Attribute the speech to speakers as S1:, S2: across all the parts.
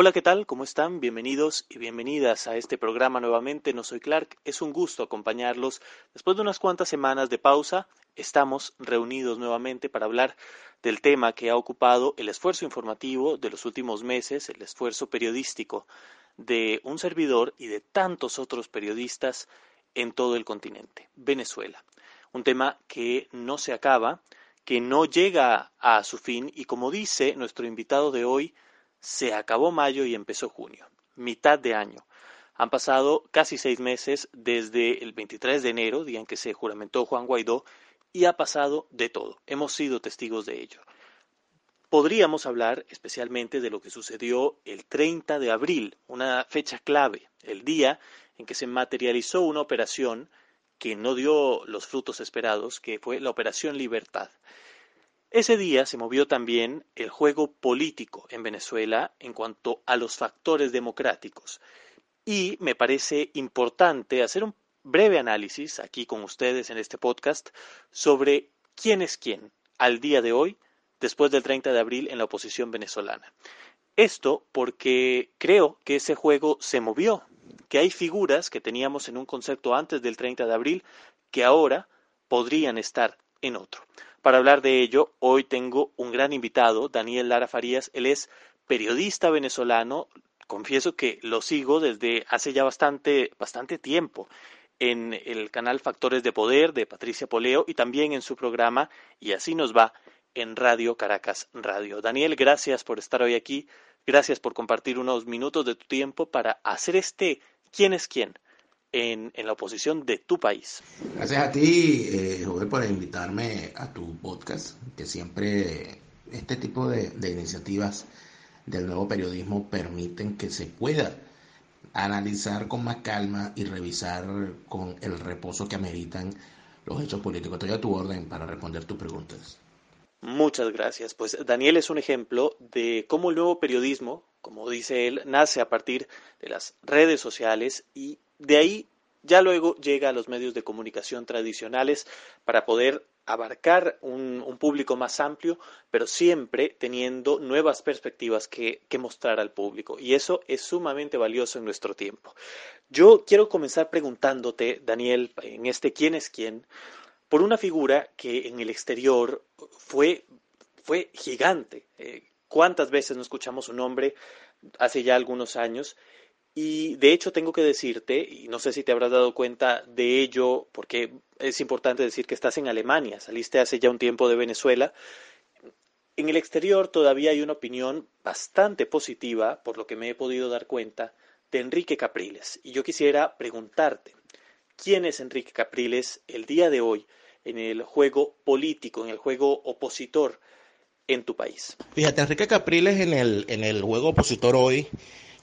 S1: Hola, ¿qué tal? ¿Cómo están? Bienvenidos y bienvenidas a este programa nuevamente. No soy Clark, es un gusto acompañarlos. Después de unas cuantas semanas de pausa, estamos reunidos nuevamente para hablar del tema que ha ocupado el esfuerzo informativo de los últimos meses, el esfuerzo periodístico de un servidor y de tantos otros periodistas en todo el continente, Venezuela. Un tema que no se acaba, que no llega a su fin y como dice nuestro invitado de hoy, se acabó mayo y empezó junio, mitad de año. Han pasado casi seis meses desde el 23 de enero, día en que se juramentó Juan Guaidó, y ha pasado de todo. Hemos sido testigos de ello. Podríamos hablar especialmente de lo que sucedió el 30 de abril, una fecha clave, el día en que se materializó una operación que no dio los frutos esperados, que fue la Operación Libertad. Ese día se movió también el juego político en Venezuela en cuanto a los factores democráticos. Y me parece importante hacer un breve análisis aquí con ustedes en este podcast sobre quién es quién al día de hoy, después del 30 de abril, en la oposición venezolana. Esto porque creo que ese juego se movió, que hay figuras que teníamos en un concepto antes del 30 de abril que ahora podrían estar en otro. Para hablar de ello, hoy tengo un gran invitado, Daniel Lara Farías. Él es periodista venezolano. Confieso que lo sigo desde hace ya bastante, bastante tiempo en el canal Factores de Poder de Patricia Poleo y también en su programa Y así nos va en Radio Caracas Radio. Daniel, gracias por estar hoy aquí. Gracias por compartir unos minutos de tu tiempo para hacer este ¿Quién es quién? En, la oposición de tu país.
S2: Gracias a ti, eh, por invitarme a tu podcast, que siempre este tipo de, de iniciativas del nuevo periodismo permiten que se pueda analizar con más calma y revisar con el reposo que ameritan los hechos políticos. Estoy a tu orden para responder tus preguntas.
S1: Muchas gracias. Pues Daniel es un ejemplo de cómo el nuevo periodismo, como dice él, nace a partir de las redes sociales y de ahí ya luego llega a los medios de comunicación tradicionales para poder abarcar un, público más amplio, pero siempre teniendo nuevas perspectivas que, que, mostrar al público. Y eso es sumamente valioso en nuestro tiempo. Yo quiero comenzar preguntándote, Daniel, en este quién es quién, por una figura que en el exterior fue, fue gigante. Eh, ¿Cuántas veces no escuchamos su nombre hace ya algunos años? Y de hecho tengo que decirte, y no sé si te habrás dado cuenta de ello, porque es importante decir que estás en Alemania, saliste hace ya un tiempo de Venezuela. En el exterior todavía hay una opinión bastante positiva, por lo que me he podido dar cuenta, de Enrique Capriles. Y yo quisiera preguntarte, ¿quién es Enrique Capriles el día de hoy en el juego político, en el juego opositor en tu país?
S2: Fíjate, Enrique Capriles en el, en el juego opositor hoy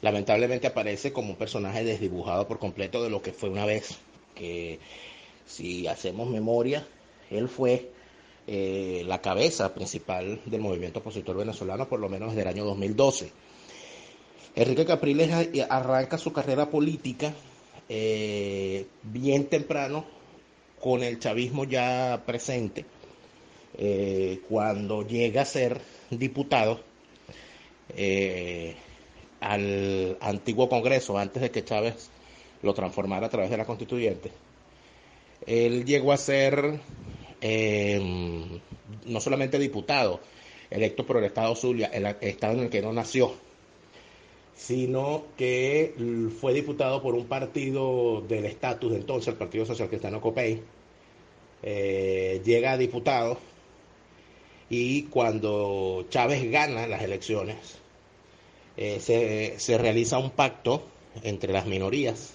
S2: lamentablemente aparece como un personaje desdibujado por completo de lo que fue una vez, que si hacemos memoria, él fue eh, la cabeza principal del movimiento opositor venezolano, por lo menos desde el año 2012. Enrique Capriles arranca su carrera política eh, bien temprano con el chavismo ya presente, eh, cuando llega a ser diputado al antiguo Congreso antes de que Chávez lo transformara a través de la constituyente, él llegó a ser em, no solamente diputado, electo por el Estado Zulia, el estado en el que no nació, sino que fue diputado por un partido del estatus de entonces, el Partido Social Cristiano Copey, eh, llega a diputado y cuando Chávez gana las elecciones, eh, se, realiza un pacto entre las minorías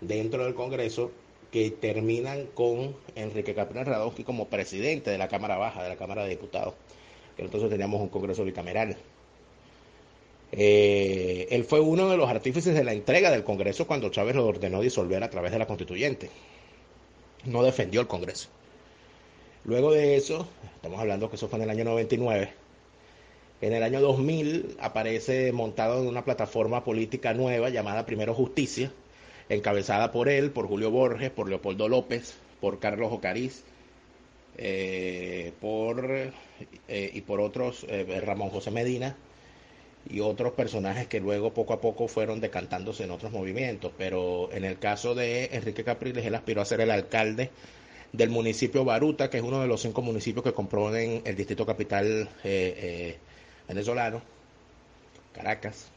S2: dentro del Congreso que terminan con Enrique Capriles Radowski como presidente de la Cámara Baja, de la Cámara de Diputados, que entonces teníamos un Congreso bicameral. Eh, él fue uno de los artífices de la entrega del Congreso cuando Chávez lo ordenó disolver a través de la constituyente. No defendió el Congreso. Luego de eso, estamos hablando que eso fue en el año 99, en el año 2000 aparece montado en una plataforma política nueva llamada Primero Justicia, encabezada por él, por Julio Borges, por Leopoldo López, por Carlos Ocariz, eh, por, eh, y por otros, eh, Ramón José Medina. y otros personajes que luego poco a poco fueron decantándose en otros movimientos. Pero en el caso de Enrique Capriles, él aspiró a ser el alcalde del municipio Baruta, que es uno de los cinco municipios que componen el distrito capital venezolano, Caracas.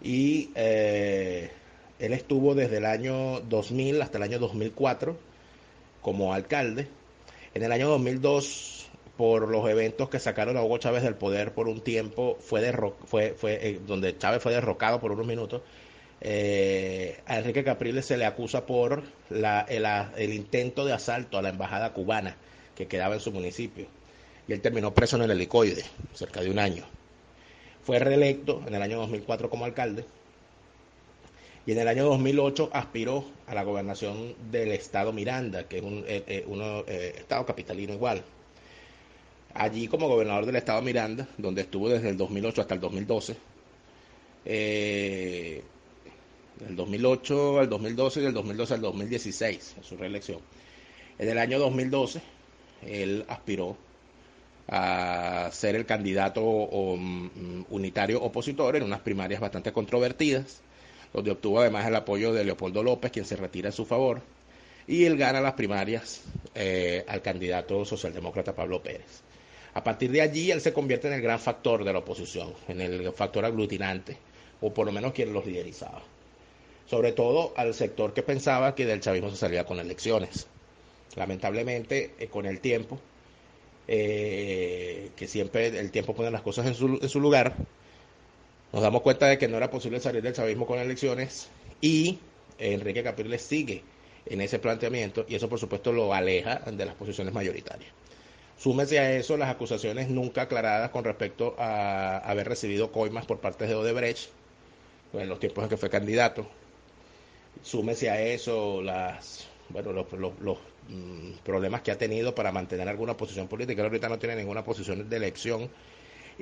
S2: Y eh, él estuvo desde el año 2000 hasta el año 2004 como alcalde. En el año 2002 por los eventos que sacaron a Hugo Chávez del poder por un tiempo, fue, fue, fue eh, donde Chávez fue derrocado por unos minutos. Eh, a Enrique Capriles se le acusa por la, el, intento de asalto a la embajada cubana que quedaba en su municipio. Y él terminó preso en el helicoide, cerca de un año. Fue reelecto en el año 2004 como alcalde y en el año 2008 aspiró a la gobernación del estado Miranda, que es un eh, estado capitalino igual, allí como gobernador del estado Miranda, donde estuvo desde el 2008 hasta el 2012. Eh, del 2008 al 2012 y del 2012 al 2016, en su reelección. En el año 2012, él aspiró a ser el candidato mm, unitario opositor en unas primarias bastante controvertidas, donde obtuvo además el apoyo de Leopoldo López, quien se retira en su favor, y él gana las primarias eh, al candidato socialdemócrata Pablo Pérez. A partir de allí, él se convierte en el gran factor de la oposición, en el factor aglutinante, o por lo menos quien los liderizaba. Sobre todo al sector que pensaba que del chavismo se salía con elecciones. Lamentablemente, eh, con el tiempo, eh, que siempre el tiempo pone las cosas en su, lugar, nos damos cuenta de que no era posible salir del chavismo con elecciones y Enrique Capriles sigue en ese planteamiento y eso por supuesto lo aleja de las posiciones mayoritarias. Súmese a eso las acusaciones nunca aclaradas con respecto a haber recibido coimas por parte de Odebrecht en los tiempos en que fue candidato. Súmese a eso las, bueno, los, mm, problemas que ha tenido para mantener alguna posición política. ahorita no tiene ninguna posición de elección.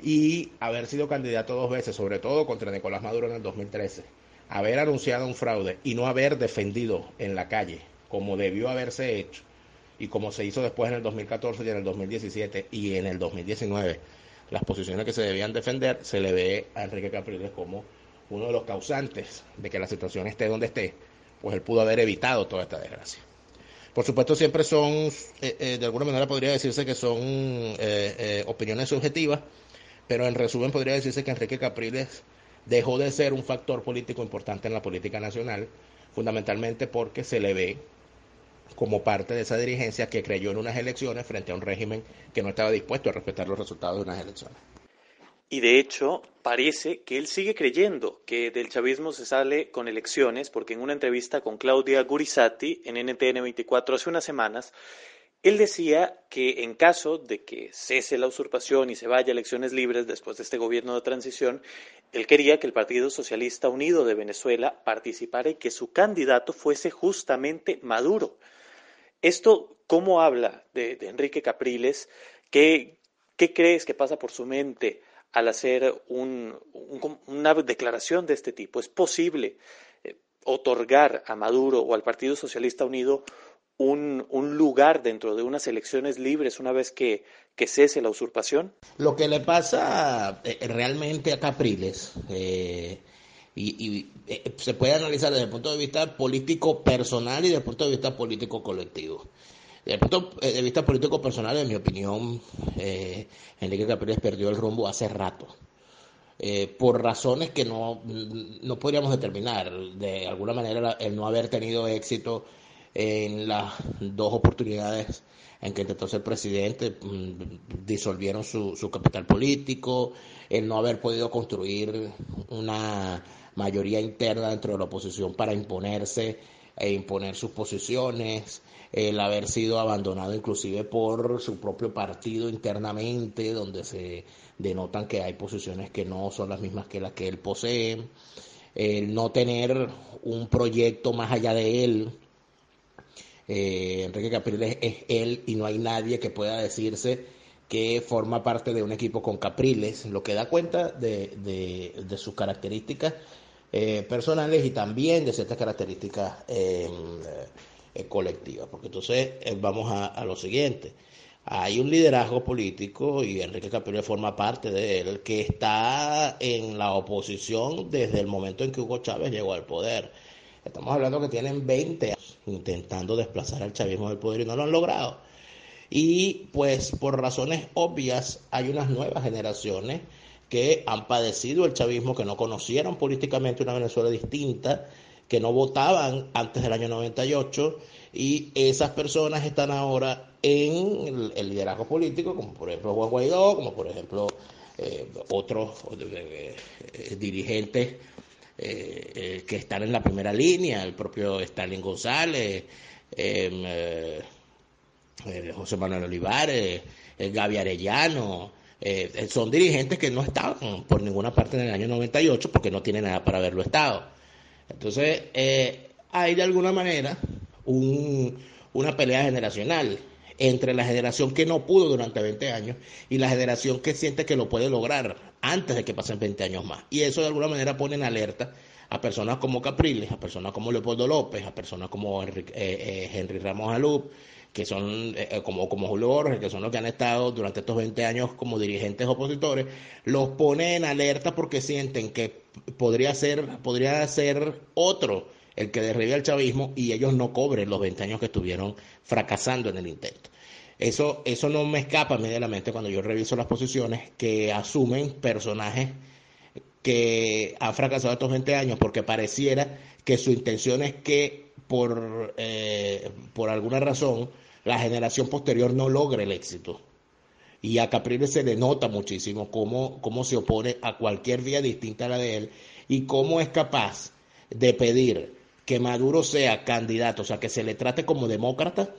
S2: Y haber sido candidato dos veces, sobre todo contra Nicolás Maduro en el 2013. Haber anunciado un fraude y no haber defendido en la calle como debió haberse hecho y como se hizo después en el 2014 y en el 2017 y en el 2019, las posiciones que se debían defender, se le ve a Enrique Capriles como uno de los causantes de que la situación esté donde esté, pues él pudo haber evitado toda esta desgracia. Por supuesto, siempre son, eh, eh, de alguna manera podría decirse que son eh, opiniones subjetivas, pero en resumen podría decirse que Enrique Capriles dejó de ser un factor político importante en la política nacional, fundamentalmente porque se le ve como parte de esa dirigencia que creyó en unas elecciones frente a un régimen que no estaba dispuesto a respetar los resultados de unas elecciones.
S1: Y de hecho, parece que él sigue creyendo que del chavismo se sale con elecciones, porque en una entrevista con Claudia Gurizati en NTN 24 hace unas semanas, él decía que en caso de que cese la usurpación y se vaya a elecciones libres después de este gobierno de transición, él quería que el Partido Socialista Unido de Venezuela participara y que su candidato fuese justamente Maduro. Esto, ¿cómo habla de, Enrique Capriles? ¿Qué, crees que pasa por su mente al hacer una declaración de este tipo? ¿Es posible eh, otorgar a Maduro o al Partido Socialista Unido un, lugar dentro de unas elecciones libres una vez que, cese la usurpación?
S2: Lo que le pasa eh, realmente a Capriles eh, y, eh, se puede analizar desde el punto de vista político personal y desde el punto de vista político colectivo. Desde el punto eh, de vista político personal, en mi opinión, eh, Enrique Capriles perdió el rumbo hace rato. por razones que no, no podríamos determinar. De alguna manera, el no haber tenido éxito en las dos oportunidades en que intentó ser presidente, mm, disolvieron su, su capital político, el no haber podido construir una mayoría interna dentro de la oposición para imponerse e imponer sus posiciones, el haber sido abandonado inclusive por su propio partido internamente, donde se denotan que hay posiciones que no son las mismas que las que él posee, el no tener un proyecto más allá de él. Eh, Enrique Capriles es él y no hay nadie que pueda decirse que forma parte de un equipo con Capriles, lo que da cuenta de, de, sus características eh, personales y también de ciertas características eh, colectivas. Porque entonces eh, vamos a, lo siguiente. hay un liderazgo político, y Enrique Capriles forma parte de él, que está en la oposición desde el momento en que Hugo Chávez llegó al poder. Estamos hablando que tienen 20 años intentando desplazar al chavismo del poder y no lo han logrado. Y pues por razones obvias hay unas nuevas generaciones que han padecido el chavismo, que no conocieron políticamente una Venezuela distinta, que no votaban antes del año 98 y esas personas están ahora en el, liderazgo político, como por ejemplo Juan Guaidó, como por ejemplo eh, otros eh, eh, dirigentes que están en la primera línea, el propio Stalin González, em, José Manuel Olivares, Gaby Arellano, son dirigentes que no estaban por ninguna parte en el año 98 porque no tienen nada para haberlo estado. Entonces, hay de alguna manera un, una pelea generacional entre la generación que no pudo durante 20 años y la generación que siente que lo puede lograr antes de que pasen 20 años más. Y eso de alguna manera pone en alerta a personas como Capriles, a personas como Leopoldo López, a personas como Henry, eh, eh, Ramos Alup, que son eh, como, como Julio Borges, que son los que han estado durante estos 20 años como dirigentes opositores, los pone en alerta porque sienten que podría ser, podría ser otro el que derribe al chavismo y ellos no cobren los 20 años que estuvieron fracasando en el intento. Eso, eso no me escapa a mí de la mente cuando yo reviso las posiciones que asumen personajes que han fracasado estos 20 años porque pareciera que su intención es que por, eh, por alguna razón la generación posterior no logre el éxito. Y a Capriles se le nota muchísimo cómo, cómo se opone a cualquier vía distinta a la de él y cómo es capaz de pedir que Maduro sea candidato, o sea, que se le trate como demócrata,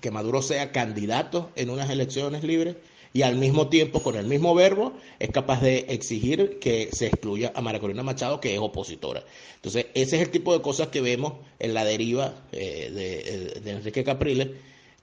S2: que Maduro sea candidato en unas elecciones libres y al mismo tiempo, con el mismo verbo, es capaz de exigir que se excluya a María Corina Machado, que es opositora. Entonces, ese es el tipo de cosas que vemos en la deriva eh, de, Enrique Capriles,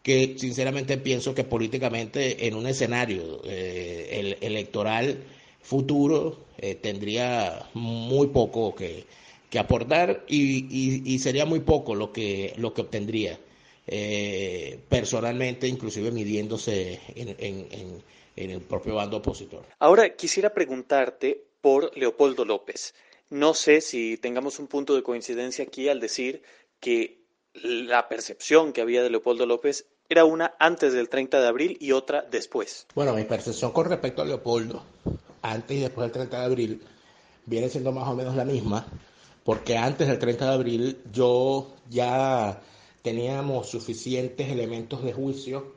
S2: que sinceramente pienso que políticamente en un escenario eh, electoral futuro eh, tendría muy poco que, que aportar y, sería muy poco lo que, lo que obtendría eh, personalmente, inclusive midiéndose en, el propio bando opositor.
S1: Ahora quisiera preguntarte por Leopoldo López. No sé si tengamos un punto de coincidencia aquí al decir que la percepción que había de Leopoldo López era una antes del 30 de abril y otra después.
S2: Bueno, mi percepción con respecto a Leopoldo, antes y después del 30 de abril, viene siendo más o menos la misma porque antes del 30 de abril yo ya teníamos suficientes elementos de juicio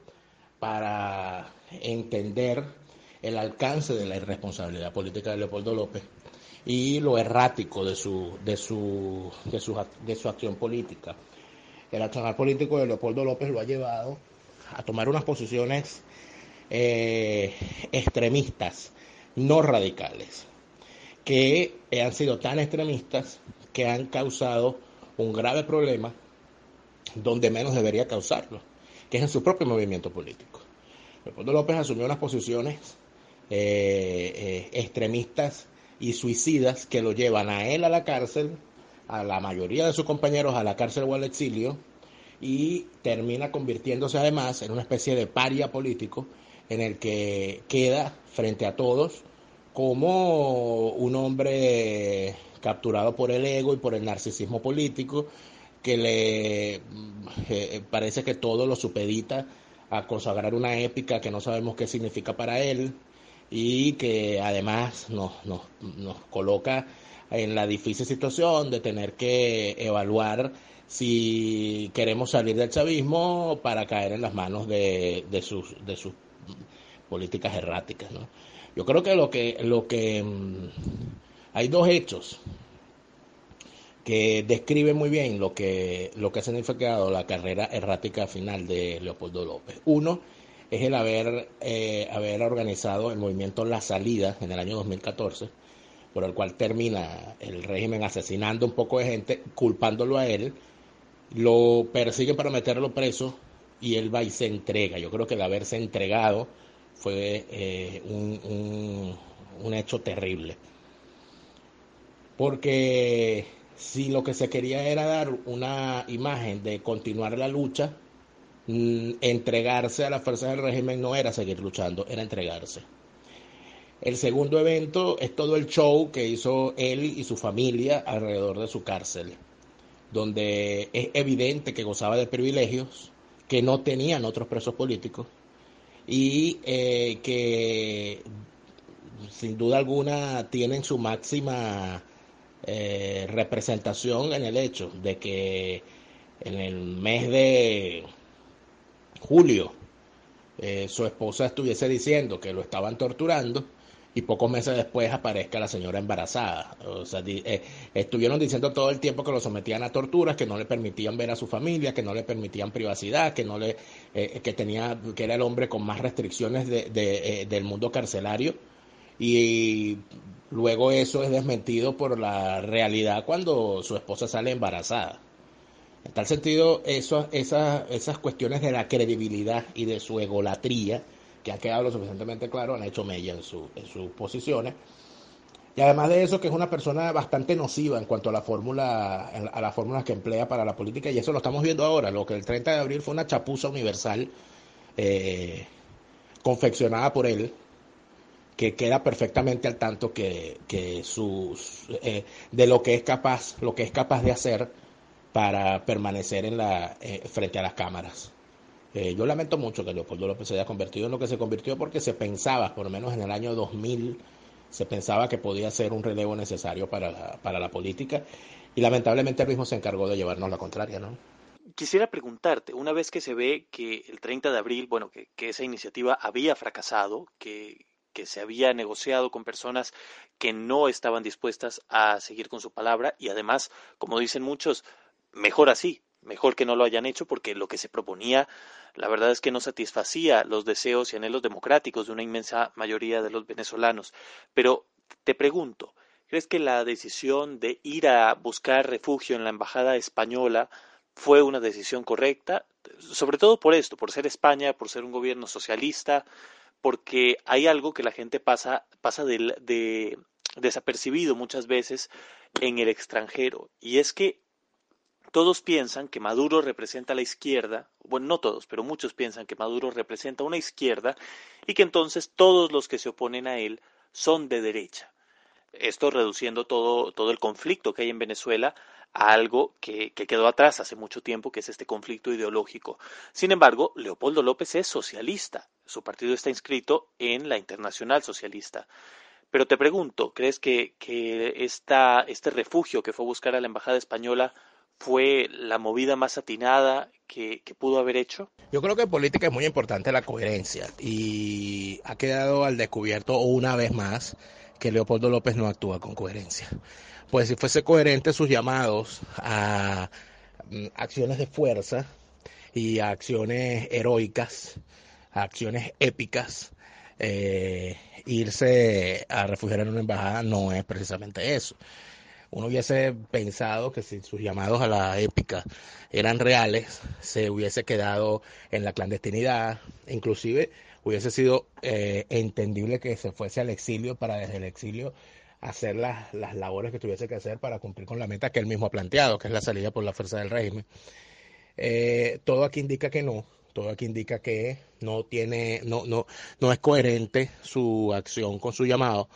S2: para entender el alcance de la irresponsabilidad política de Leopoldo López y lo errático de su, de su, de su, de su acción política. El accionar político de Leopoldo López lo ha llevado a tomar unas posiciones eh, extremistas, no radicales que han sido tan extremistas que han causado un grave problema donde menos debería causarlo, que es en su propio movimiento político. Leopoldo López asumió unas posiciones eh, eh, extremistas y suicidas que lo llevan a él a la cárcel, a la mayoría de sus compañeros a la cárcel o al exilio, y termina convirtiéndose además en una especie de paria político en el que queda frente a todos como un hombre capturado por el ego y por el narcisismo político, que le eh, parece que todo lo supedita a consagrar una épica que no sabemos qué significa para él y que además nos, nos, nos coloca en la difícil situación de tener que evaluar si queremos salir del chavismo para caer en las manos de, de sus, de sus políticas erráticas. ¿no? Yo creo que lo que, lo que mm, hay dos hechos que describen muy bien lo que, lo que ha significado la carrera errática final de Leopoldo López. Uno es el haber, eh, haber organizado el movimiento La Salida en el año 2014, por el cual termina el régimen asesinando un poco de gente, culpándolo a él, lo persiguen para meterlo preso y él va y se entrega. Yo creo que el haberse entregado fue eh, un, un, hecho terrible. Porque si lo que se quería era dar una imagen de continuar la lucha, mm, entregarse a las fuerzas del régimen no era seguir luchando, era entregarse. El segundo evento es todo el show que hizo él y su familia alrededor de su cárcel, donde es evidente que gozaba de privilegios que no tenían otros presos políticos y eh, que sin duda alguna tienen su máxima eh, representación en el hecho de que en el mes de julio eh, su esposa estuviese diciendo que lo estaban torturando y pocos meses después aparezca la señora embarazada. O sea, eh, estuvieron diciendo todo el tiempo que lo sometían a torturas, que no le permitían ver a su familia, que no le permitían privacidad, que no le, que tenía, que era el hombre con más restricciones de, del mundo carcelario y luego eso es desmentido por la realidad cuando su esposa sale embarazada. En tal sentido, eso, esas, esas cuestiones de la credibilidad y de su egolatría, que ha quedado lo suficientemente claro, han hecho mella en, su, en sus posiciones. Y además de eso, que es una persona bastante nociva en cuanto a la fórmula, a las fórmulas que emplea para la política, y eso lo estamos viendo ahora. Lo que el 30 de abril fue una chapuza universal eh, confeccionada por él, que queda perfectamente al tanto que, sus, eh, de lo que es capaz, lo que es capaz de hacer para permanecer en la, eh, frente a las cámaras. Eh, yo lamento mucho que Leopoldo López se haya convertido en lo que se convirtió porque se pensaba, por lo menos en el año 2000, se pensaba que podía ser un relevo necesario para la, para la política y lamentablemente él mismo se encargó de llevarnos la contraria, ¿no?
S1: Quisiera preguntarte, una vez que se ve que el 30 de abril, bueno, que, que esa iniciativa había fracasado, que, que se había negociado con personas que no estaban dispuestas a seguir con su palabra y además, como dicen muchos, mejor así, mejor que no lo hayan hecho porque lo que se proponía, la verdad es que no satisfacía los deseos y anhelos democráticos de una inmensa mayoría de los venezolanos. Pero te pregunto, ¿crees que la decisión de ir a buscar refugio en la embajada española fue una decisión correcta? Sobre todo por esto, por ser España, por ser un gobierno socialista, porque hay algo que la gente pasa, pasa de, desapercibido muchas veces en el extranjero, y es que todos piensan que Maduro representa la izquierda, bueno, no todos, pero muchos piensan que Maduro representa una izquierda y que entonces todos los que se oponen a él son de derecha. Esto reduciendo todo, todo el conflicto que hay en Venezuela a algo que, que, quedó atrás hace mucho tiempo, que es este conflicto ideológico. Sin embargo, Leopoldo López es socialista. Su partido está inscrito en la Internacional Socialista. Pero te pregunto, ¿crees que, que esta, este refugio que fue a buscar a la Embajada Española fue la movida más atinada que, que, pudo haber hecho?
S2: Yo creo que en política es muy importante la coherencia y ha quedado al descubierto una vez más que Leopoldo López no actúa con coherencia. Pues si fuese coherente sus llamados a mm, acciones de fuerza y a acciones heroicas, a acciones épicas, eh, irse a refugiar en una embajada no es precisamente eso. Uno hubiese pensado que si sus llamados a la épica eran reales, se hubiese quedado en la clandestinidad, inclusive hubiese sido eh, entendible que se fuese al exilio para desde el exilio hacer las, las labores que tuviese que hacer para cumplir con la meta que él mismo ha planteado, que es la salida por la fuerza del régimen. Eh, todo aquí indica que no, todo aquí indica que no tiene, no, no, no es coherente su acción con su llamado.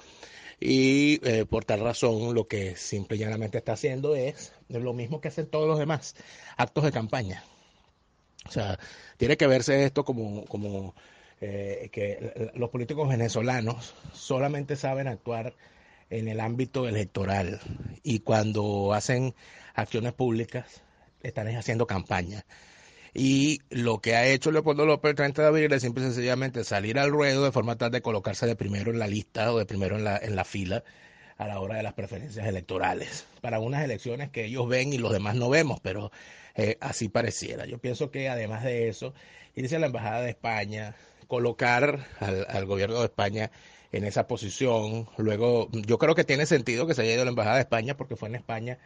S2: Y eh, por tal razón lo que simple y llanamente está haciendo es lo mismo que hacen todos los demás, actos de campaña. O sea, tiene que verse esto como, como eh, que los políticos venezolanos solamente saben actuar en el ámbito electoral y cuando hacen acciones públicas están haciendo campaña. Y lo que ha hecho Leopoldo López el 30 de abril es simple y sencillamente salir al ruedo de forma tal de colocarse de primero en la lista o de primero en la, en la fila a la hora de las preferencias electorales, para unas elecciones que ellos ven y los demás no vemos, pero eh, así pareciera. Yo pienso que además de eso, irse a la Embajada de España, colocar al, gobierno de España en esa posición. Luego, yo creo que tiene sentido que se haya ido a la Embajada de España porque fue en España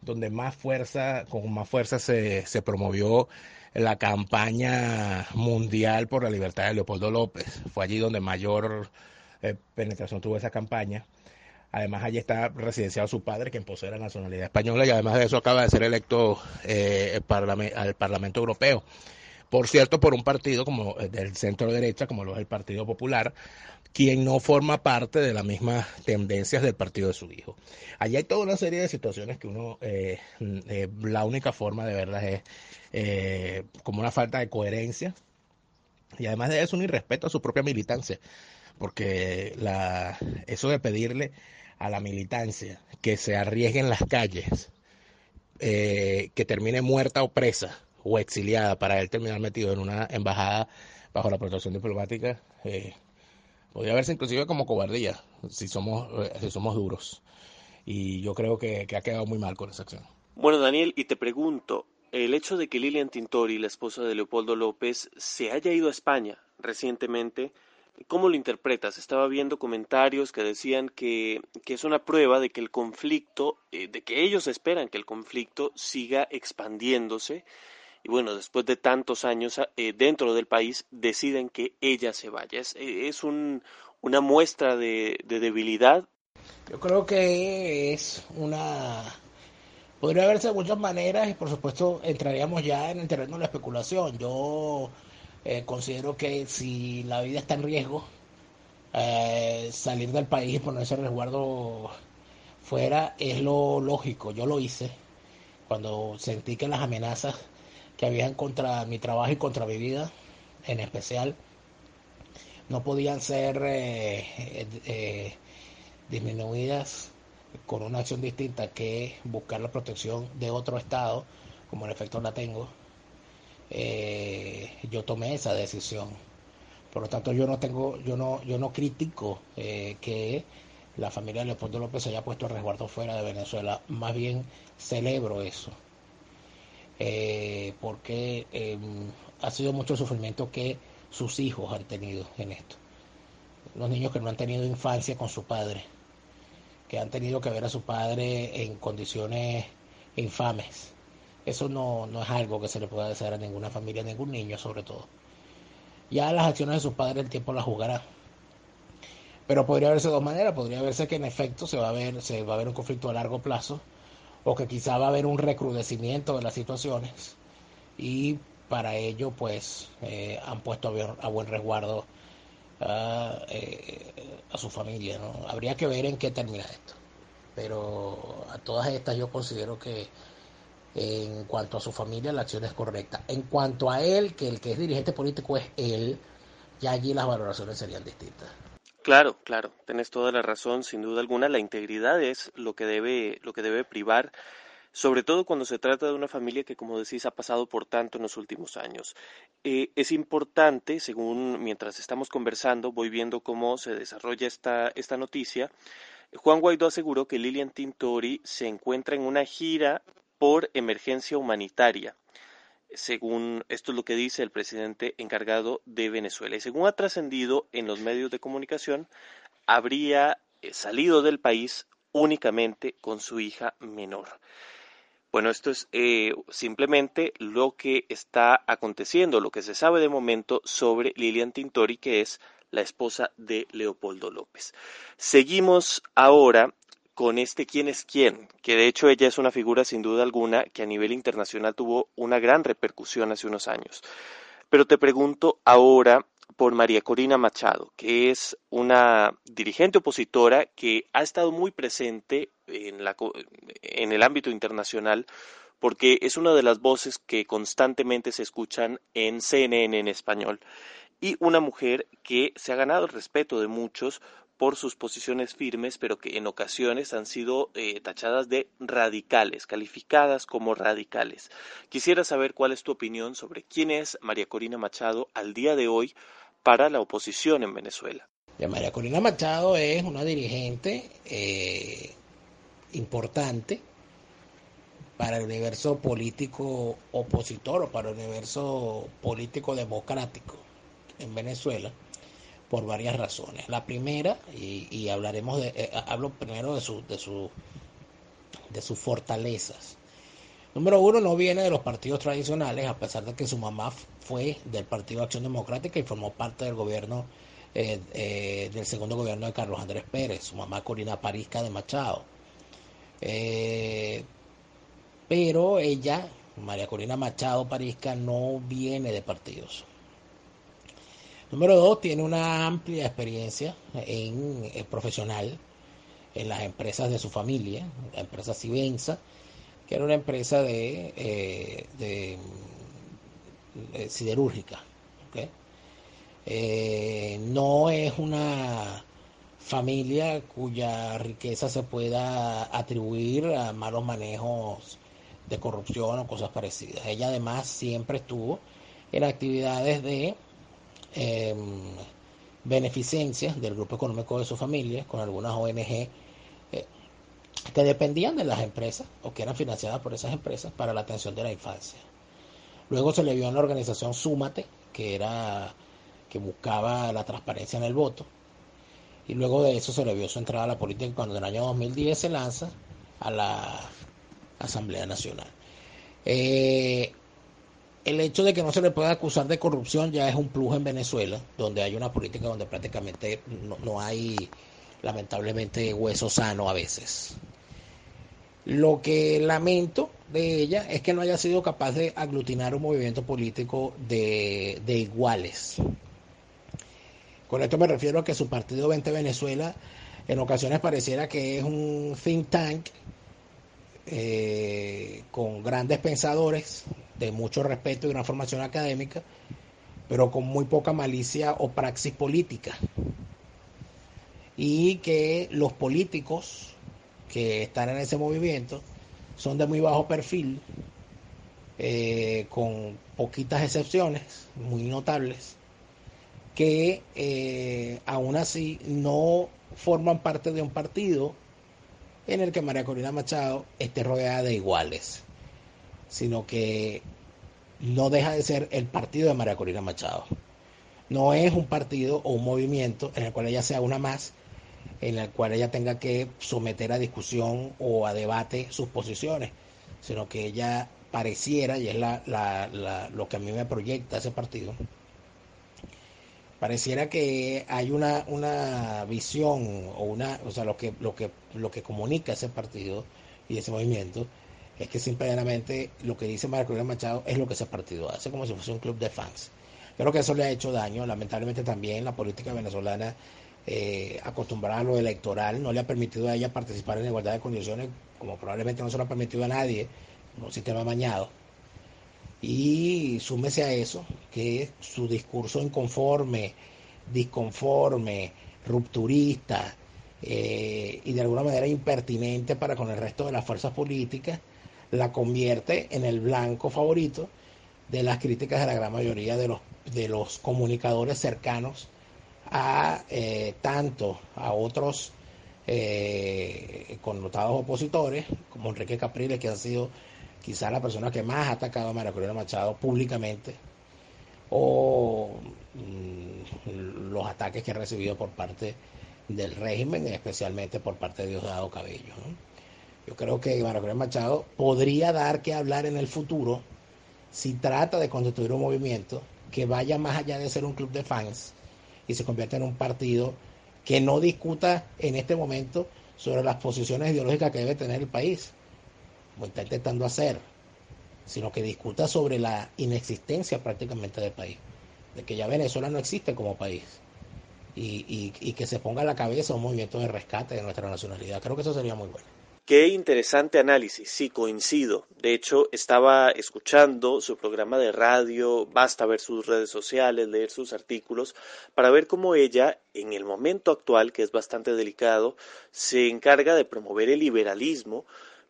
S2: donde más fuerza, con más fuerza se, se promovió la campaña mundial por la libertad de Leopoldo López. Fue allí donde mayor eh, penetración tuvo esa campaña. Además, allí está residenciado su padre, quien posee la nacionalidad española, y además de eso acaba de ser electo eh, al Parlamento Europeo. Por cierto, por un partido como del centro derecha, como lo es el Partido Popular, quien no forma parte de las mismas tendencias del partido de su hijo. Allí hay toda una serie de situaciones que uno, eh, eh, la única forma de verlas es eh, como una falta de coherencia y además de eso un irrespeto a su propia militancia, porque la, eso de pedirle a la militancia que se arriesgue en las calles, que termine muerta o presa o exiliada para él terminar metido en una embajada bajo la protección diplomática, eh, podría verse inclusive como cobardía si somos, eh, si somos duros. Y yo creo que, que ha quedado muy mal con esa acción.
S1: Bueno, Daniel, y te pregunto, el hecho de que Lilian Tintori, la esposa de Leopoldo López, se haya ido a España recientemente, ¿cómo lo interpretas? Estaba viendo comentarios que decían que, que es una prueba de que el conflicto, eh, de que ellos esperan que el conflicto siga expandiéndose y bueno, después de tantos años eh, dentro del país, deciden que ella se vaya. ¿Es, eh, es un, una muestra de, debilidad?
S2: Yo creo que es una... Podría verse de muchas maneras y por supuesto entraríamos ya en el terreno de la especulación. Yo eh, considero que si la vida está en riesgo, salir del país y ponerse resguardo fuera es lo lógico. Yo lo hice cuando sentí que las amenazas que habían contra mi trabajo y contra mi vida, en especial, no podían ser eh, eh, eh, disminuidas con una acción distinta que buscar la protección de otro Estado, como en efecto la tengo. yo tomé esa decisión. Por lo tanto, yo no tengo, yo no, yo no critico que la familia de Leopoldo López haya puesto el resguardo fuera de Venezuela. Más bien celebro eso eh, porque em, ha sido mucho el sufrimiento que sus hijos han tenido en esto. Los niños que no han tenido infancia con su padre, que han tenido que ver a su padre en condiciones infames. Eso no, no es algo que se le pueda desear a ninguna familia, a ningún niño sobre todo. Ya las acciones de su padre el tiempo las jugará. Pero podría verse de dos maneras. Podría verse que en efecto se va a ver, se va a ver un conflicto a largo plazo o que quizá va a haber un recrudecimiento de las situaciones y para ello pues eh, han puesto a, buen resguardo eh, a su familia. ¿no? Habría que ver en qué termina esto. Pero a todas estas yo considero que en cuanto a su familia la acción es correcta. En cuanto a él, que el que es dirigente político es él, ya allí las valoraciones serían distintas.
S1: Claro, claro, tenés toda la razón, sin duda alguna, la integridad es lo que debe, lo que debe privar, sobre todo cuando se trata de una familia que, como decís, ha pasado por tanto en los últimos años. Eh, es importante, según mientras estamos conversando, voy viendo cómo se desarrolla esta, esta noticia. Juan Guaidó aseguró que Lilian Tintori se encuentra en una gira por emergencia humanitaria según esto es lo que dice el presidente encargado de Venezuela. Y según ha trascendido en los medios de comunicación, habría eh, salido del país únicamente con su hija menor. Bueno, esto es eh, simplemente lo que está aconteciendo, lo que se sabe de momento sobre Lilian Tintori, que es la esposa de Leopoldo López. Seguimos ahora con este quién es quién, que de hecho ella es una figura sin duda alguna que a nivel internacional tuvo una gran repercusión hace unos años. Pero te pregunto ahora por María Corina Machado, que es una dirigente opositora que ha estado muy presente en, la, en el ámbito internacional porque es una de las voces que constantemente se escuchan en CNN en español y una mujer que se ha ganado el respeto de muchos por sus posiciones firmes, pero que en ocasiones han sido eh, tachadas de radicales, calificadas como radicales. Quisiera saber cuál es tu opinión sobre quién es María Corina Machado al día de hoy para la oposición en Venezuela.
S2: María Corina Machado es una dirigente eh, importante para el universo político opositor o para el universo político democrático en Venezuela por varias razones. La primera, y, hablaremos de, eh, hablo primero de, su, de, su, de sus fortalezas. Número uno, no viene de los partidos tradicionales, a pesar de que su mamá fue del Partido Acción Democrática y formó parte del gobierno, eh, eh, del segundo gobierno de Carlos Andrés Pérez, su mamá Corina Parisca de Machado. pero ella María Corina Machado Parisca no viene de partidos. Número dos, tiene una amplia experiencia en, eh, profesional en las empresas de su familia, la empresa Cibenza, que era una empresa de, eh, de, siderúrgica. Eh, no es una familia cuya riqueza se pueda atribuir a malos manejos de corrupción o cosas parecidas. Ella además siempre estuvo en actividades de eh, beneficencia del grupo económico de su familia con algunas ONG eh, que dependían de las empresas o que eran financiadas por esas empresas para la atención de la infancia. Luego se le vio en la organización Súmate, que era que buscaba la transparencia en el voto. Y luego de eso se le vio su entrada a la política cuando en el año 2010 se lanza a la Asamblea Nacional. Eh, el hecho de que no se le pueda acusar de corrupción ya es un plus en Venezuela, donde hay una política donde prácticamente no, hay, lamentablemente, hueso sano a veces. Lo que lamento de ella es que no haya sido capaz de aglutinar un movimiento político de, de iguales. Con esto me refiero a que su partido 20 Venezuela en ocasiones pareciera que es un think tank eh, con grandes pensadores de mucho respeto y una formación académica, pero con muy poca malicia o praxis política. Y que los políticos que están en ese movimiento son de muy bajo perfil, eh, con poquitas excepciones, muy notables, que eh, aún así no forman parte de un partido en el que María Corina Machado esté rodeada de iguales, sino que no deja de ser el partido de María Corina Machado. No es un partido o un movimiento en el cual ella sea una más, en el cual ella tenga que someter a discusión o a debate sus posiciones, sino que ella pareciera, y es lo que a mí me proyecta ese partido, pareciera que hay una, una visión o una, o sea, lo que, lo que, lo que comunica ese partido y ese movimiento es que simplemente lo que dice María Machado es lo que ese partido hace, como si fuese un club de fans. Creo que eso le ha hecho daño, lamentablemente también la política venezolana eh, acostumbrada a lo electoral no le ha permitido a ella participar en igualdad de condiciones, como probablemente no se lo ha permitido a nadie, un sistema mañado. Y súmese a eso, que su discurso inconforme, disconforme, rupturista eh, y de alguna manera impertinente para con el resto de las fuerzas políticas, la convierte en el blanco favorito de las críticas de la gran mayoría de los, de los comunicadores cercanos a eh, tanto a otros eh, connotados opositores como Enrique Capriles, que han sido quizá la persona que más ha atacado a María Corina Machado públicamente, o mm, los ataques que ha recibido por parte del régimen, especialmente por parte de Diosdado Cabello. Yo creo que Corina Machado podría dar que hablar en el futuro si trata de constituir un movimiento que vaya más allá de ser un club de fans y se convierta en un partido que no discuta en este momento sobre las posiciones ideológicas que debe tener el país, como está intentando hacer, sino que discuta sobre la inexistencia prácticamente del país, de que ya Venezuela no existe como país. Y, y que se ponga a la cabeza un movimiento de rescate de nuestra nacionalidad. Creo que eso sería muy bueno.
S1: Qué interesante análisis, sí, coincido. De hecho, estaba escuchando su programa de radio, basta ver sus redes sociales, leer sus artículos, para ver cómo ella, en el momento actual, que es bastante delicado, se encarga de promover el liberalismo,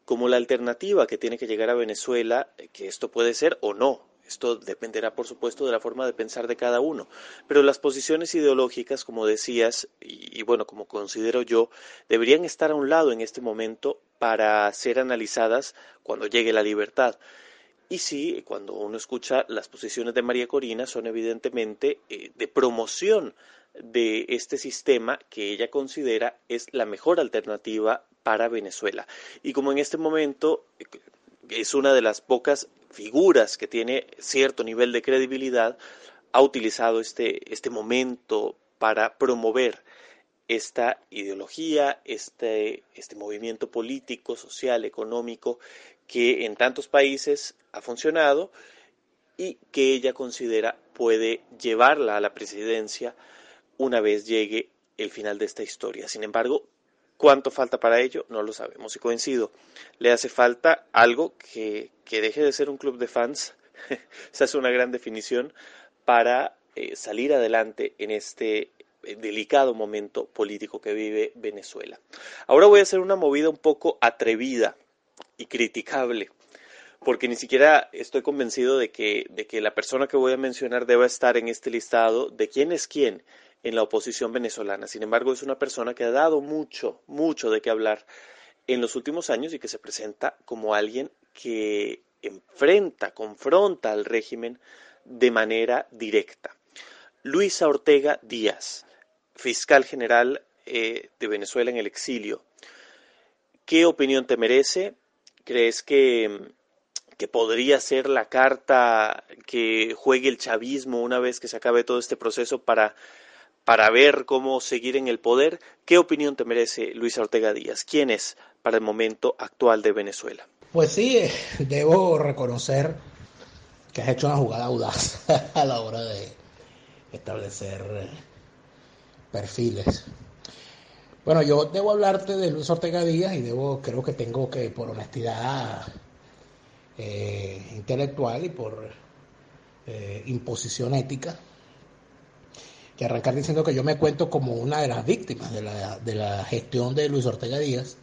S1: como la alternativa que tiene que llegar a Venezuela, que esto puede ser o no. Esto dependerá, por supuesto, de la forma de pensar de cada uno. Pero las posiciones ideológicas, como decías, y, bueno, como considero yo, deberían estar a un lado en este momento para ser analizadas cuando llegue la libertad. Y sí, cuando uno escucha las posiciones de María Corina, son evidentemente eh, de promoción de este sistema que ella considera es la mejor alternativa para Venezuela. Y como en este momento eh, es una de las pocas figuras que tiene cierto nivel de credibilidad, ha utilizado este, este momento para promover esta ideología, este, este movimiento político, social, económico, que en tantos países ha funcionado y que ella considera puede llevarla a la presidencia una vez llegue el final de esta historia. Sin embargo, ¿cuánto falta para ello? No lo sabemos. Y coincido, le hace falta algo que, que deje de ser un club de fans, esa es una gran definición, para eh, salir adelante en este eh, delicado momento político que vive Venezuela. Ahora voy a hacer una movida un poco atrevida y criticable, porque ni siquiera estoy convencido de que, de que la persona que voy a mencionar deba estar en este listado de quién es quién en la oposición venezolana. Sin embargo, es una persona que ha dado mucho, mucho de qué hablar en los últimos años y que se presenta como alguien que enfrenta, confronta al régimen de manera directa. Luisa Ortega Díaz, fiscal general eh, de Venezuela en el exilio. ¿Qué opinión te merece? ¿Crees que, que podría ser la carta que juegue el chavismo una vez que se acabe todo este proceso para, para ver cómo seguir en el poder? ¿Qué opinión te merece Luisa Ortega Díaz? ¿Quién es para el momento actual de Venezuela?
S2: Pues sí, debo reconocer que has hecho una jugada audaz a la hora de establecer eh, perfiles. Bueno, yo debo hablarte de Luis Ortega Díaz y debo, creo que tengo que, por honestidad eh, intelectual y por eh, imposición ética, que arrancar diciendo que yo me cuento como una de las víctimas de la, de la gestión de Luis Ortega Díaz,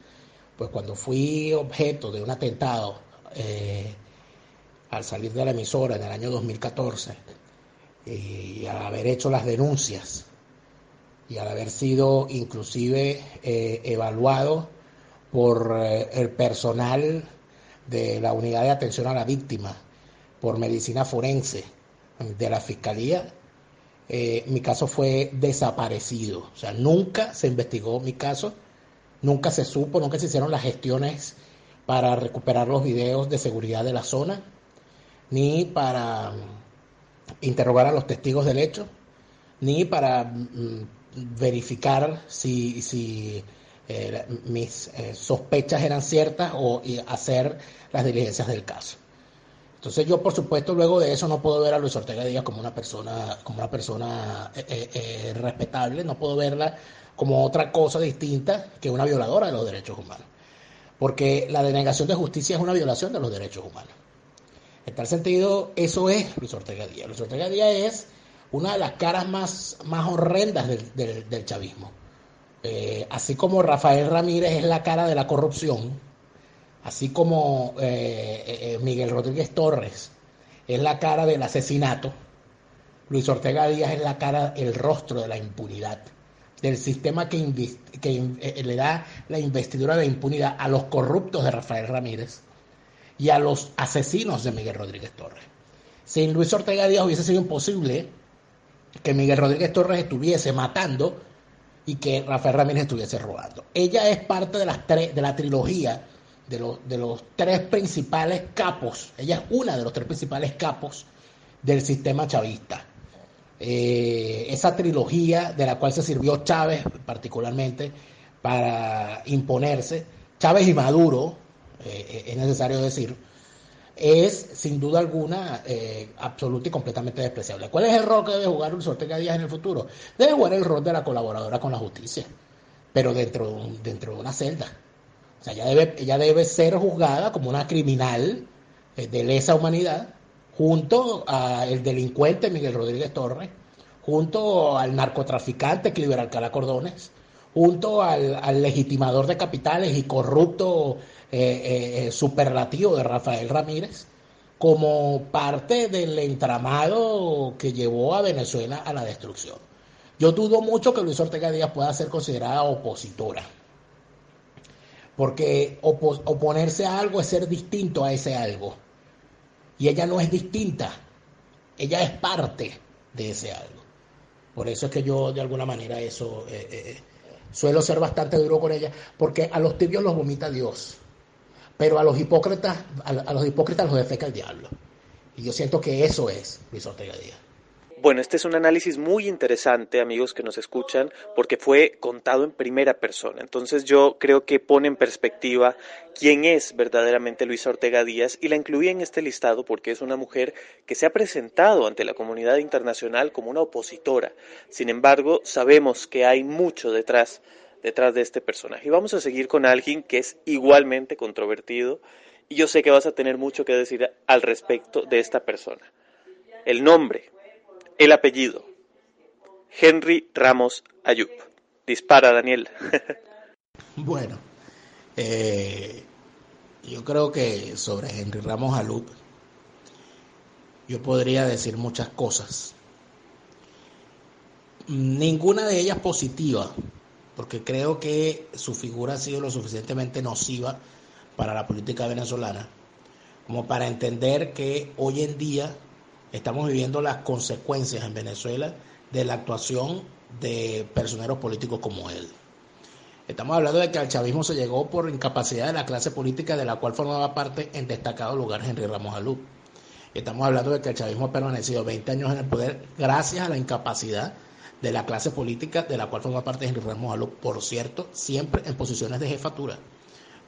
S2: pues cuando fui objeto de un atentado eh, al salir de la emisora en el año 2014 y al haber hecho las denuncias y al haber sido inclusive eh, evaluado por eh, el personal de la unidad de atención a la víctima, por medicina forense de la fiscalía, mi caso fue desaparecido. O sea, nunca se investigó mi caso Nunca se supo, nunca se hicieron las gestiones para recuperar los videos de seguridad de la zona, ni para mm, interrogar a los testigos del hecho, ni para mm, verificar si, si eh, mis eh, sospechas eran ciertas o hacer las diligencias del caso. Entonces yo, por supuesto, luego de eso no puedo ver a Luis Ortega Díaz como una persona, como una persona eh, respetable, no puedo verla como otra cosa distinta que una violadora de los derechos humanos. Porque la denegación de justicia es una violación de los derechos humanos. En tal sentido, eso es Luis Ortega Díaz. Luis Ortega Díaz es una de las caras más, más horrendas del, chavismo. Eh, así como Rafael Ramírez es la cara de la corrupción, así como eh, eh, Miguel Rodríguez Torres es la cara del asesinato, Luis Ortega Díaz es la cara, el rostro de la impunidad del sistema que, eh, le da la investidura de impunidad a los corruptos de Rafael Ramírez y a los asesinos de Miguel Rodríguez Torres. Sin Luis Ortega Díaz hubiese sido imposible que Miguel Rodríguez Torres estuviese matando y que Rafael Ramírez estuviese robando. Ella es parte de, las de la trilogía de, de los tres principales capos, ella es una de los tres principales capos del sistema chavista eh, esa trilogía de la cual se sirvió Chávez particularmente para imponerse, Chávez y Maduro, eh, es necesario decir, es sin duda alguna eh, absoluta y completamente despreciable. ¿Cuál es el rol que debe jugar Luis Ortega Díaz en el futuro? Debe jugar el rol de la colaboradora con la justicia, pero dentro, de dentro de una celda. Sea, ella debe, ella debe ser juzgada como una criminal de lesa humanidad junto al delincuente Miguel Rodríguez Torres, junto al narcotraficante Cliver Alcalá Cordones, junto al, legitimador de capitales y corrupto eh, eh, eh, superlativo de Rafael Ramírez, como parte del entramado que llevó a Venezuela a la destrucción. Yo dudo mucho que Luis Ortega Díaz pueda ser considerada opositora, porque oponerse a algo es ser distinto a ese algo. Y ella no es distinta, ella es parte de ese algo. Por eso es que yo de alguna manera eso eh, eh, eh, suelo ser bastante duro con ella, porque a los tibios los vomita Dios, pero a los hipócritas, a, los hipócritas los defeca el diablo. Y yo siento que eso es Luis Ortega.
S1: Bueno, este es un análisis muy interesante, amigos que nos escuchan, porque fue contado en primera persona. Entonces yo creo que pone en perspectiva quién es verdaderamente Luisa Ortega Díaz y la incluí en este listado porque es una mujer que se ha presentado ante la comunidad internacional como una opositora. Sin embargo, sabemos que hay mucho detrás detrás de este personaje. Y vamos a seguir con alguien que es igualmente controvertido y yo sé que vas a tener mucho que decir al respecto de esta persona. El nombre, el apellido. Henry Ramos Ayub. Dispara, Daniel.
S2: bueno, eh, yo creo que sobre Henry Ramos Ayub yo podría decir muchas cosas. Ninguna de ellas positiva, porque creo que su figura ha sido lo suficientemente nociva para la política venezolana, como para entender que hoy en día estamos viviendo las consecuencias en Venezuela de la actuación de personeros políticos como él. Estamos hablando de que al chavismo se llegó por incapacidad de la clase política de la cual formaba parte en destacado lugar Henry Ramos Alú. Estamos hablando de que el chavismo ha permanecido 20 años en el poder gracias a la incapacidad de la clase política de la cual forma parte Henry Ramos Alú, por cierto, siempre en posiciones de jefatura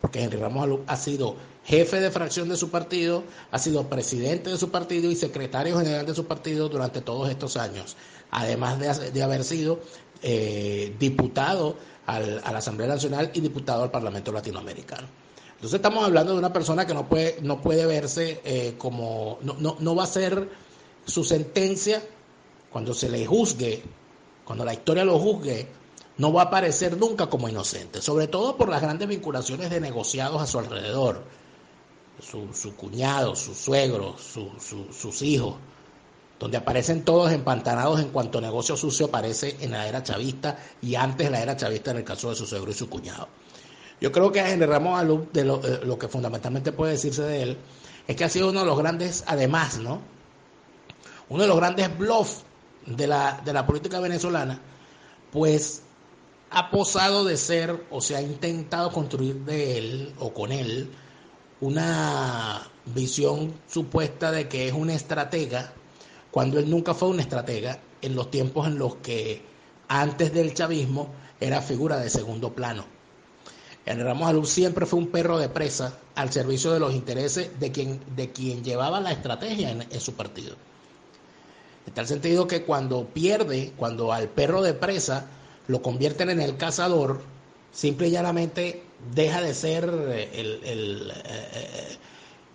S2: porque Henry Ramos Alú ha sido jefe de fracción de su partido, ha sido presidente de su partido y secretario general de su partido durante todos estos años, además de, haber sido eh, diputado a la Asamblea Nacional y diputado al Parlamento Latinoamericano. Entonces estamos hablando de una persona que no puede, no puede verse eh, como, no, no, no va a ser su sentencia cuando se le juzgue, cuando la historia lo juzgue, no va a aparecer nunca como inocente, sobre todo por las grandes vinculaciones de negociados a su alrededor, su, cuñado, su suegro, sus hijos, donde aparecen todos empantanados en cuanto negocio sucio aparece en la era chavista y antes la era chavista en el caso de su suegro y su cuñado. Yo creo que en Ramos Alú, de lo, eh, lo, que fundamentalmente puede decirse de él, es que ha sido uno de los grandes, además, ¿no? Uno de los grandes bluffs de la, de la política venezolana, pues ha posado de ser o se ha intentado construir de él o con él una visión supuesta de que es un estratega, cuando él nunca fue un estratega en los tiempos en los que antes del chavismo era figura de segundo plano. El Ramos Alú siempre fue un perro de presa al servicio de los intereses de quien, de quien llevaba la estrategia en, en su partido. En tal sentido que cuando pierde, cuando al perro de presa lo convierten en el cazador, simple y llanamente deja de ser el, el,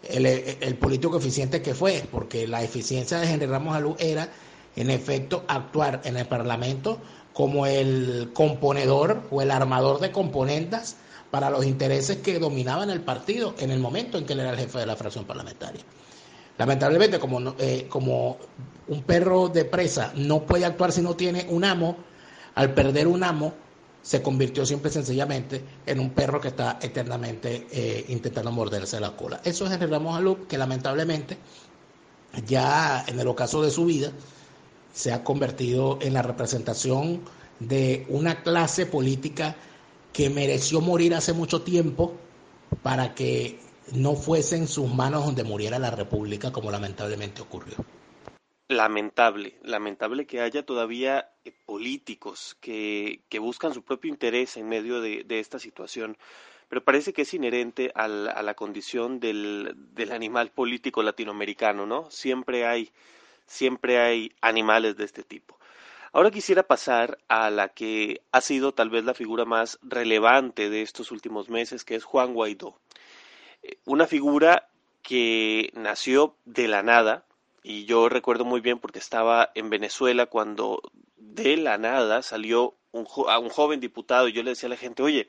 S2: eh, el, político eficiente que fue, porque la eficiencia de Henry Ramos Alú era, en efecto, actuar en el Parlamento como el componedor o el armador de componentes para los intereses que dominaban el partido en el momento en que él era el jefe de la fracción parlamentaria. Lamentablemente, como, eh, como un perro de presa no puede actuar si no tiene un amo, al perder un amo, se convirtió siempre sencillamente en un perro que está eternamente eh, intentando morderse la cola. Eso es Ramos Alú, que lamentablemente ya en el ocaso de su vida se ha convertido en la representación de una clase política que mereció morir hace mucho tiempo para que no fuese en sus manos donde muriera la República como lamentablemente ocurrió
S1: lamentable, lamentable que haya todavía eh, políticos que, que, buscan su propio interés en medio de, esta situación, pero parece que es inherente a la condición del, del, animal político latinoamericano, ¿no? Siempre hay, siempre hay animales de este tipo. Ahora quisiera pasar a la que ha sido tal vez la figura más relevante de estos últimos meses, que es Juan Guaidó. Eh, una figura que nació de la nada, y yo recuerdo muy bien porque estaba en Venezuela cuando de la nada salió un, a un joven diputado y yo le decía a la gente, oye,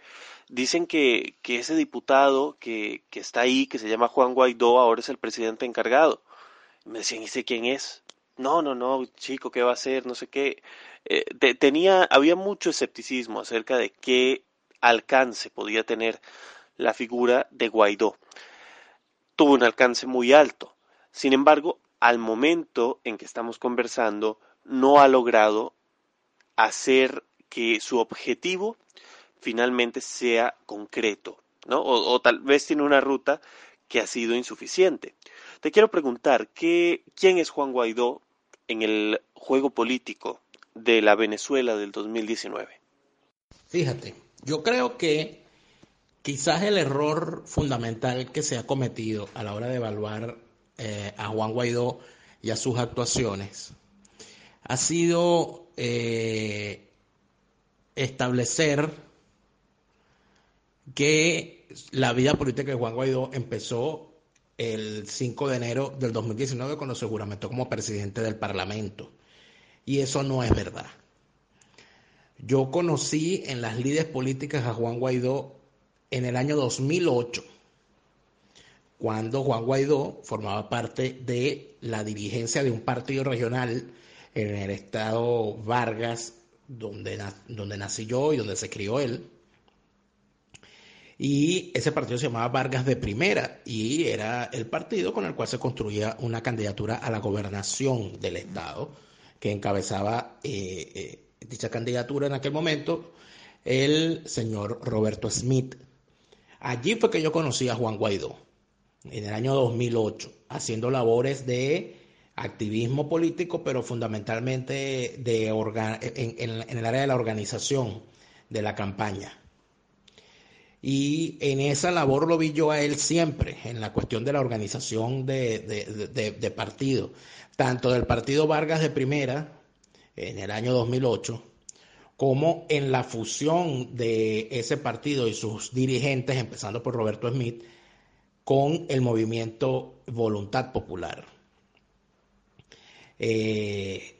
S1: dicen que, que ese diputado que, que está ahí, que se llama Juan Guaidó, ahora es el presidente encargado. me decían, ¿y sé quién es? No, no, no, chico, ¿qué va a hacer? No sé qué. Eh, tenía, había mucho escepticismo acerca de qué alcance podía tener la figura de Guaidó. Tuvo un alcance muy alto. Sin embargo, al momento en que estamos conversando no ha logrado hacer que su objetivo finalmente sea concreto, ¿no? O, tal vez tiene una ruta que ha sido insuficiente. Te quiero preguntar, ¿qué, ¿quién es Juan Guaidó en el juego político de la Venezuela del 2019?
S2: Fíjate, yo creo que quizás el error fundamental que se ha cometido a la hora de evaluar eh, a Juan Guaidó y a sus actuaciones ha sido eh, establecer que la vida política de Juan Guaidó empezó el 5 de enero del 2019 cuando se juramentó como presidente del Parlamento. Y eso no es verdad. Yo conocí en las líderes políticas a Juan Guaidó en el año 2008, cuando Juan Guaidó formaba parte de la dirigencia de un partido regional en el estado Vargas, donde, donde nací yo y donde se crió él. Y ese partido se llamaba Vargas de Primera y era el partido con el cual se construía una candidatura a la gobernación del Estado, que encabezaba eh, eh, dicha candidatura en aquel momento el señor Roberto Smith. Allí fue que yo conocí a Juan Guaidó, en el año 2008, haciendo labores de activismo político, pero fundamentalmente de en, el área de la organización de la campaña. Y en esa labor lo vi yo a él siempre, en la cuestión de la organización de, de, partido, tanto del partido Vargas de Primera, en el año 2008, como en la fusión de ese partido y sus dirigentes, empezando por Roberto Smith, con el movimiento Voluntad Popular. Eh,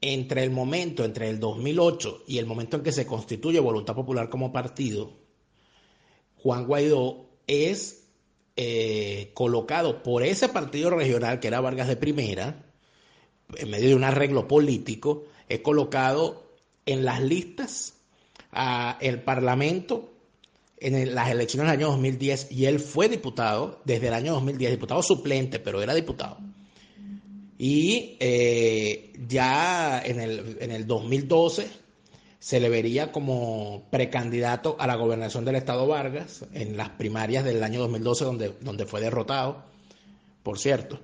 S2: entre el momento, entre el 2008 y el momento en que se constituye Voluntad Popular como partido, Juan Guaidó es eh, colocado por ese partido regional que era Vargas de Primera, en medio de un arreglo político, es colocado en las listas a el Parlamento en las elecciones del año 2010 y él fue diputado desde el año 2010, diputado suplente, pero era diputado. Y eh, ya en el, en el 2012 se le vería como precandidato a la gobernación del Estado Vargas en las primarias del año 2012, donde, donde fue derrotado, por cierto.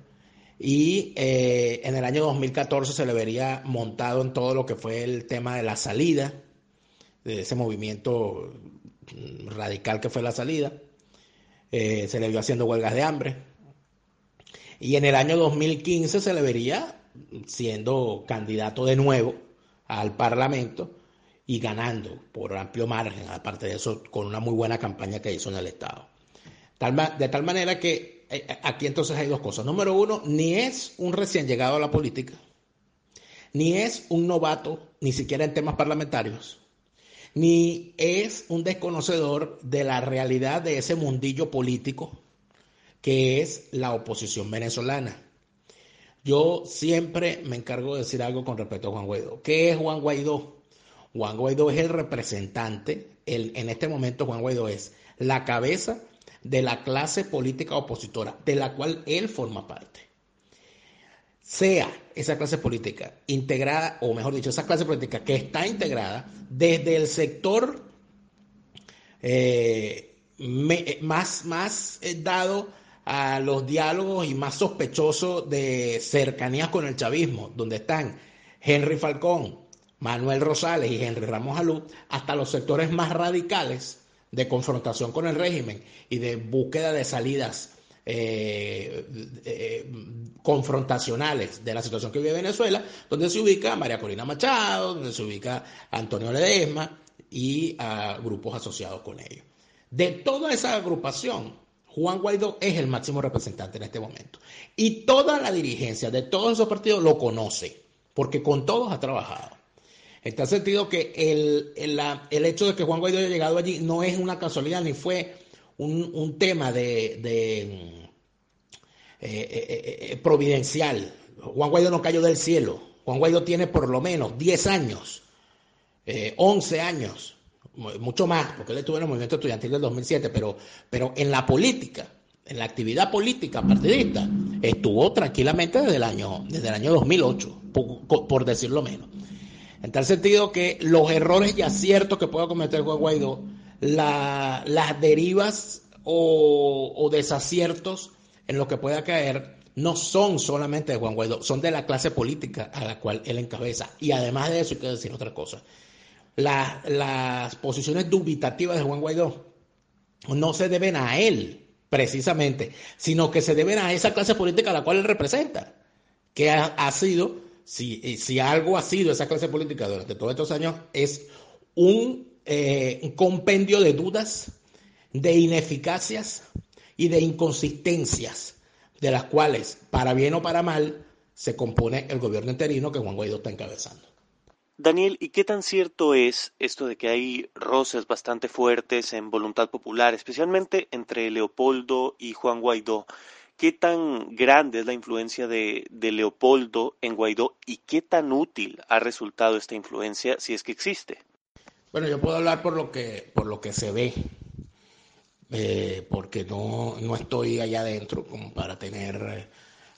S2: Y eh, en el año 2014 se le vería montado en todo lo que fue el tema de la salida, de ese movimiento radical que fue la salida. Eh, se le vio haciendo huelgas de hambre, y en el año 2015 se le vería siendo candidato de nuevo al Parlamento y ganando por amplio margen, aparte de eso, con una muy buena campaña que hizo en el Estado. de tal manera que eh, eh, aquí entonces hay dos cosas. Número uno, ni es un recién llegado a la política, ni es un novato, ni siquiera en temas parlamentarios, ni es un desconocedor de la realidad de ese mundillo político que es la oposición venezolana. Yo siempre me encargo de decir algo con respecto a Juan Guaidó. ¿Qué es Juan Guaidó? Juan Guaidó es el representante, el, en este momento Juan Guaidó es la cabeza de la clase política opositora, de la cual él forma parte. Sea esa clase política integrada, o mejor dicho, esa clase política que está integrada desde el sector eh, más, más eh, dado a los diálogos y más sospechosos de cercanías con el chavismo, donde están Henry Falcón, Manuel Rosales y Henry Ramos Alú, hasta los sectores más radicales de confrontación con el régimen y de búsqueda de salidas eh, eh, confrontacionales de la situación que vive Venezuela, donde se ubica María Corina Machado, donde se ubica Antonio Ledesma y a grupos asociados con ellos. De toda esa agrupación, Juan Guaidó es el máximo representante en este momento. Y toda la dirigencia de todos esos partidos lo conoce, porque con todos ha trabajado. Tal sentido que el, el, hecho de que Juan Guaidó haya llegado allí no es una casualidad ni fue un, tema de, eh, eh, eh, providencial. Juan Guaidó no cayó del cielo. Juan Guaidó tiene por lo menos 10 años, 11 años mucho más, porque él estuvo en el movimiento estudiantil del 2007, pero, pero en la política, en la actividad política partidista, estuvo tranquilamente desde el año, desde el año 2008, por, decirlo menos. En tal sentido que los errores y aciertos que pueda cometer Juan Guaidó, las derivas o, desaciertos en los que pueda caer, no son solamente de Juan Guaidó, son de la clase política a la cual él encabeza. Y además de eso, hay que decir otra cosa. las posiciones dubitativas de Juan Guaidó no se deben a él, precisamente, sino que se deben a esa clase política a la cual él representa, que ha, sido, si, si, algo ha sido esa clase política durante todos estos años, es un, eh, un compendio de dudas, de ineficacias y de inconsistencias de las cuales, para bien o para mal, se compone el gobierno interino que Juan Guaidó está encabezando.
S1: Daniel, ¿y qué tan cierto es esto de que hay roces bastante fuertes en voluntad popular, especialmente entre Leopoldo y Juan Guaidó? ¿Qué tan grande es la influencia de, Leopoldo en Guaidó y qué tan útil ha resultado esta influencia si es que existe?
S2: Bueno, yo puedo hablar por lo que, por lo que se ve eh, porque no, no, estoy allá adentro como para tener eh,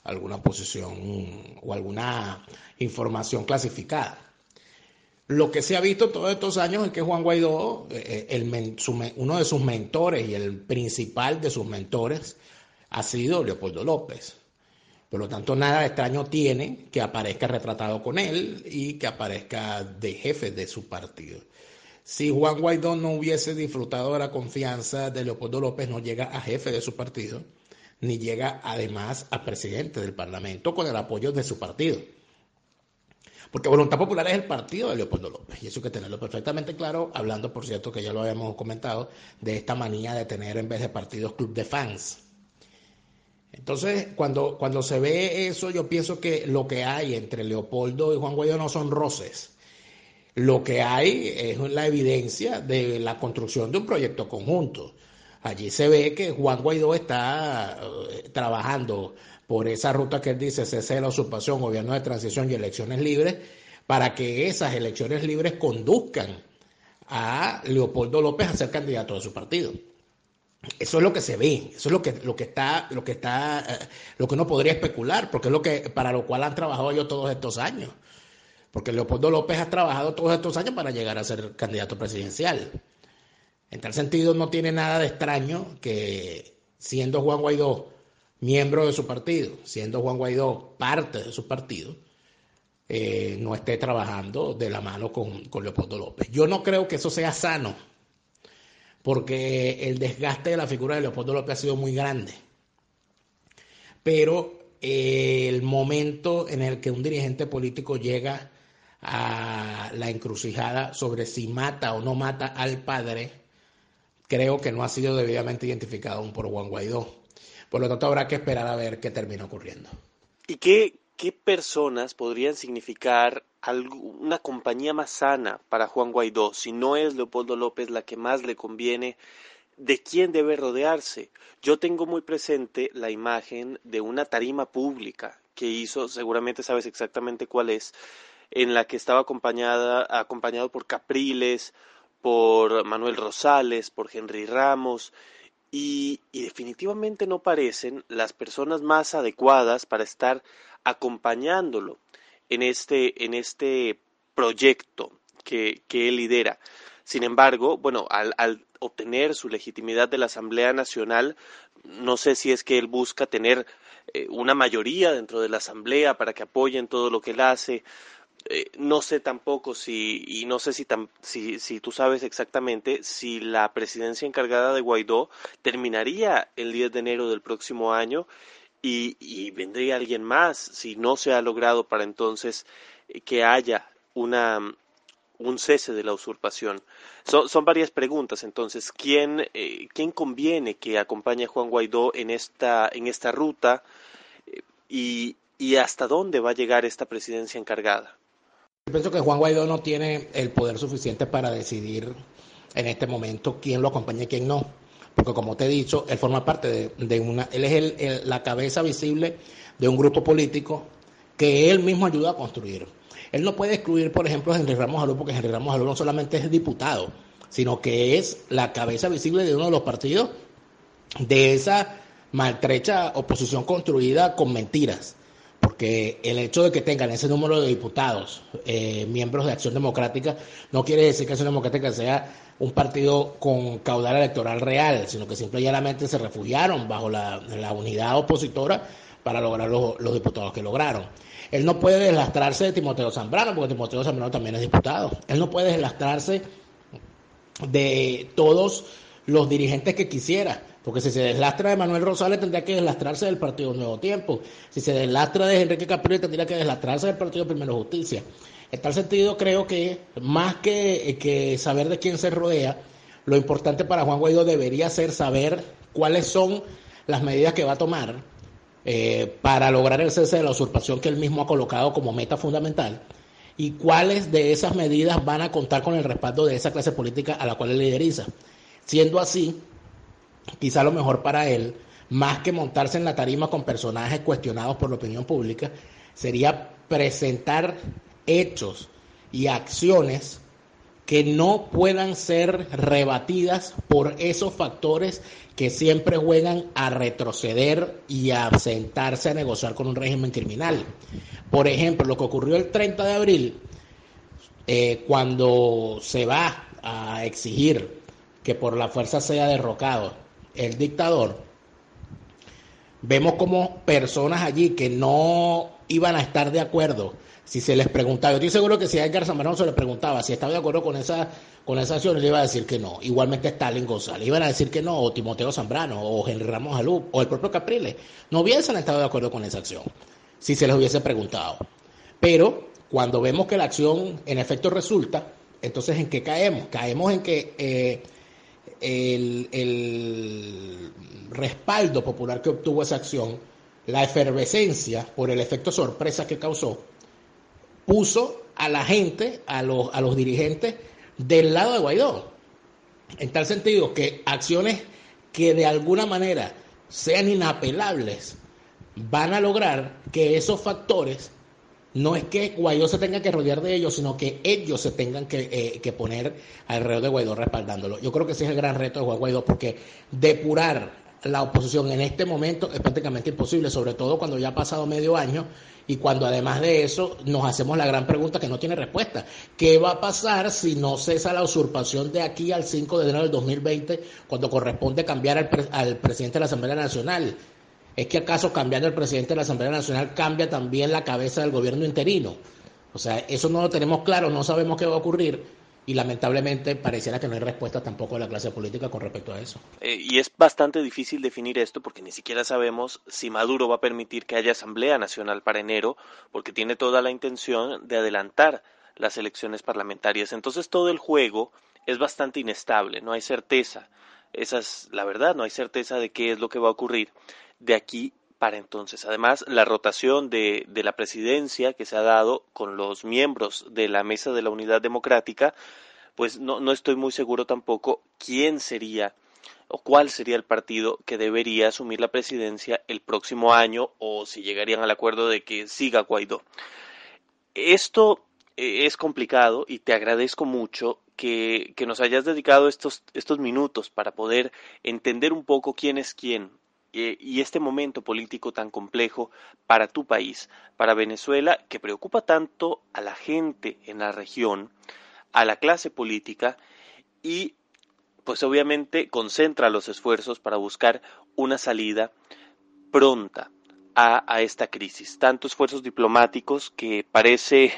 S2: alguna posición o alguna información clasificada. Lo que se ha visto todos estos años es que Juan Guaidó, eh, uno de sus mentores y el principal de sus mentores, ha sido Leopoldo López. Por lo tanto, nada extraño tiene que aparezca retratado con él y que aparezca de jefe de su partido. Si Juan Guaidó no hubiese disfrutado de la confianza de Leopoldo López, no llega a jefe de su partido, ni llega además a presidente del Parlamento con el apoyo de su partido. Porque Voluntad Popular es el partido de Leopoldo López, y eso hay que tenerlo perfectamente claro, hablando, por cierto, que ya lo habíamos comentado, de esta manía de tener en vez de partidos club de fans. Entonces, cuando, cuando se ve eso, yo pienso que lo que hay entre Leopoldo y Juan Guaidó no son roces, lo que hay es la evidencia de la construcción de un proyecto conjunto. Allí se ve que Juan Guaidó está eh, trabajando por esa ruta que él dice, cese de la usurpación, gobierno de transición y elecciones libres, para que esas elecciones libres conduzcan a Leopoldo López a ser candidato de su partido. Eso es lo que se ve, eso es lo que, lo que está, lo que está, eh, lo que uno podría especular, porque es lo que, para lo cual han trabajado ellos todos estos años porque Leopoldo López ha trabajado todos estos años para llegar a ser candidato presidencial. En tal sentido, no tiene nada de extraño que siendo Juan Guaidó miembro de su partido, siendo Juan Guaidó parte de su partido, eh, no esté trabajando de la mano con, con Leopoldo López. Yo no creo que eso sea sano, porque el desgaste de la figura de Leopoldo López ha sido muy grande. Pero eh, el momento en el que un dirigente político llega a la encrucijada sobre si mata o no mata al padre, creo que no ha sido debidamente identificado aún por Juan Guaidó. Por lo tanto, habrá que esperar a ver qué termina ocurriendo.
S1: ¿Y qué, qué personas podrían significar una compañía más sana para Juan Guaidó? Si no es Leopoldo López la que más le conviene, ¿de quién debe rodearse? Yo tengo muy presente la imagen de una tarima pública que hizo, seguramente sabes exactamente cuál es, en la que estaba acompañada, acompañado por Capriles, por Manuel Rosales, por Henry Ramos, y, definitivamente no parecen las personas más adecuadas para estar acompañándolo en este, en este proyecto que, que él lidera. Sin embargo, bueno, al, al, obtener su legitimidad de la Asamblea Nacional, no sé si es que él busca tener eh, una mayoría dentro de la Asamblea para que apoyen todo lo que él hace, eh, no sé tampoco si, y no sé si, si, si, tú sabes exactamente si la presidencia encargada de Guaidó terminaría el 10 de enero del próximo año y, y vendría alguien más si no se ha logrado para entonces eh, que haya una, un cese de la usurpación. Son, son varias preguntas, entonces, ¿quién, eh, ¿quién conviene que acompañe a Juan Guaidó en esta, en esta ruta y, y hasta dónde va a llegar esta presidencia encargada?
S2: Yo pienso que Juan Guaidó no tiene el poder suficiente para decidir en este momento quién lo acompaña y quién no. Porque como te he dicho, él forma parte de, una, él es la cabeza visible de un grupo político que él mismo ayuda a construir. Él no puede excluir, por ejemplo, a Henry Ramos Alú, porque Henry Ramos Alú no solamente es diputado, sino que es la cabeza visible de uno de los partidos de esa maltrecha oposición construida con mentiras porque el hecho de que tengan ese número de diputados, eh, miembros de Acción Democrática, no quiere decir que Acción Democrática sea un partido con caudal electoral real, sino que simplemente se refugiaron bajo la, unidad opositora para lograr los, los diputados que lograron. Él no puede deslastrarse de Timoteo Zambrano, porque Timoteo Zambrano también es diputado. Él no puede deslastrarse de todos los dirigentes que quisiera. Porque si se deslastra de Manuel Rosales tendría que deslastrarse del Partido Nuevo Tiempo. Si se deslastra de Enrique Capriles tendría que deslastrarse del Partido Primero Justicia. En tal sentido creo que más que, que saber de quién se rodea, lo importante para Juan Guaidó debería ser saber cuáles son las medidas que va a tomar eh, para lograr el cese de la usurpación que él mismo ha colocado como meta fundamental y cuáles de esas medidas van a contar con el respaldo de esa clase política a la cual él lideriza. Siendo así, quizá lo mejor para él, más que montarse en la tarima con personajes cuestionados por la opinión pública, sería presentar hechos y acciones que no puedan ser rebatidas por esos factores que siempre juegan a retroceder y a sentarse a negociar con un régimen criminal. Por ejemplo, lo que ocurrió el 30 de abril, eh, cuando se va a exigir que por la fuerza sea derrocado el dictador, vemos como personas allí que no iban a estar de acuerdo si se les preguntaba, yo estoy seguro que si a Edgar Zambrano se le preguntaba si estaba de acuerdo con esa, con esa acción, le iba a decir que no. Igualmente Stalin González, iban a decir que no, o Timoteo Zambrano, o Henry Ramos Alú, o el propio Capriles, no hubiesen estado de acuerdo con esa acción, si se les hubiese preguntado. Pero cuando vemos que la acción en efecto resulta, entonces ¿en qué caemos? Caemos en que eh, el, el respaldo popular que obtuvo esa acción, la efervescencia por el efecto sorpresa que causó, puso a la gente, a los, a los dirigentes del lado de Guaidó. En tal sentido que acciones que de alguna manera sean inapelables van a lograr que esos factores no es que Guaidó se tenga que rodear de ellos, sino que ellos se tengan que, eh, que, poner alrededor de Guaidó respaldándolo. Yo creo que ese es el gran reto de Juan Guaidó, porque depurar la oposición en este momento es prácticamente imposible, sobre todo cuando ya ha pasado medio año y cuando además de eso nos hacemos la gran pregunta que no tiene respuesta. ¿Qué va a pasar si no cesa la usurpación de aquí al 5 de enero del 2020 cuando corresponde cambiar al, al presidente de la Asamblea Nacional? ¿Es que acaso cambiando el presidente de la Asamblea Nacional cambia también la cabeza del gobierno interino? O sea, eso no lo tenemos claro, no sabemos qué va a ocurrir y lamentablemente pareciera que no hay respuesta tampoco de la clase política con respecto a eso.
S1: Eh, y es bastante difícil definir esto porque ni siquiera sabemos si Maduro va a permitir que haya Asamblea Nacional para enero, porque tiene toda la intención de adelantar las elecciones parlamentarias. Entonces todo el juego es bastante inestable, no hay certeza. Esa es la verdad, no hay certeza de qué es lo que va a ocurrir de aquí para entonces. Además, la rotación de, de, la presidencia que se ha dado con los miembros de la Mesa de la Unidad Democrática, pues no, no estoy muy seguro tampoco quién sería o cuál sería el partido que debería asumir la presidencia el próximo año o si llegarían al acuerdo de que siga Guaidó. Esto eh, es complicado y te agradezco mucho que, que nos hayas dedicado estos, estos minutos para poder entender un poco quién es quién, eh, y este momento político tan complejo para tu país, para Venezuela, que preocupa tanto a la gente en la región, a la clase política y pues obviamente concentra los esfuerzos para buscar una salida pronta a, a, esta crisis. Tanto esfuerzos diplomáticos que parece,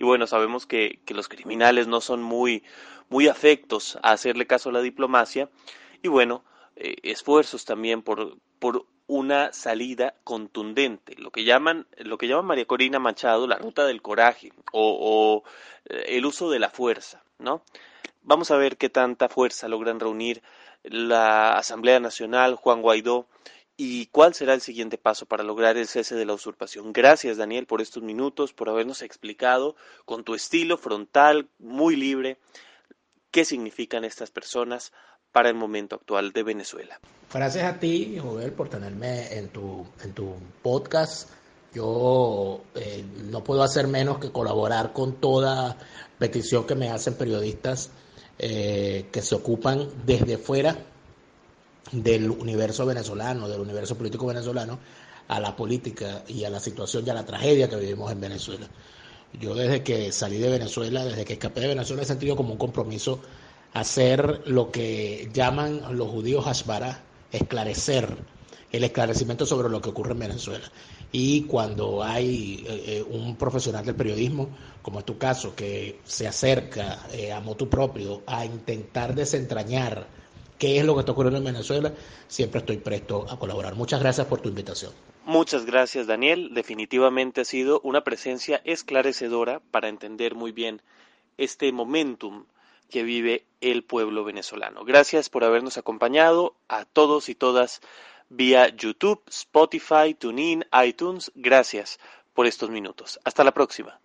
S1: y bueno, sabemos que, que los criminales no son muy, muy afectos a hacerle caso a la diplomacia, y bueno, eh, esfuerzos también por, por una salida contundente, lo que llaman, lo que llama María Corina Machado la ruta del coraje o, o eh, el uso de la fuerza, ¿no? Vamos a ver qué tanta fuerza logran reunir la Asamblea Nacional, Juan Guaidó, y cuál será el siguiente paso para lograr el cese de la usurpación. Gracias, Daniel, por estos minutos, por habernos explicado con tu estilo frontal, muy libre, qué significan estas personas para el momento actual de Venezuela.
S2: Gracias a ti, Joel, por tenerme en tu, en tu podcast. Yo eh, no puedo hacer menos que colaborar con toda petición que me hacen periodistas eh, que se ocupan desde fuera del universo venezolano, del universo político venezolano, a la política y a la situación y a la tragedia que vivimos en Venezuela. Yo desde que salí de Venezuela, desde que escapé de Venezuela, he sentido como un compromiso hacer lo que llaman los judíos Hashbara, esclarecer el esclarecimiento sobre lo que ocurre en Venezuela. Y cuando hay eh, eh, un profesional del periodismo, como es tu caso, que se acerca eh, a motu propio a intentar desentrañar qué es lo que está ocurriendo en Venezuela, siempre estoy presto a colaborar. Muchas gracias por tu invitación.
S1: Muchas gracias, Daniel. Definitivamente ha sido una presencia esclarecedora para entender muy bien este momentum que vive el pueblo venezolano. Gracias por habernos acompañado a todos y todas vía YouTube, Spotify, TuneIn, iTunes. Gracias por estos minutos. Hasta la próxima.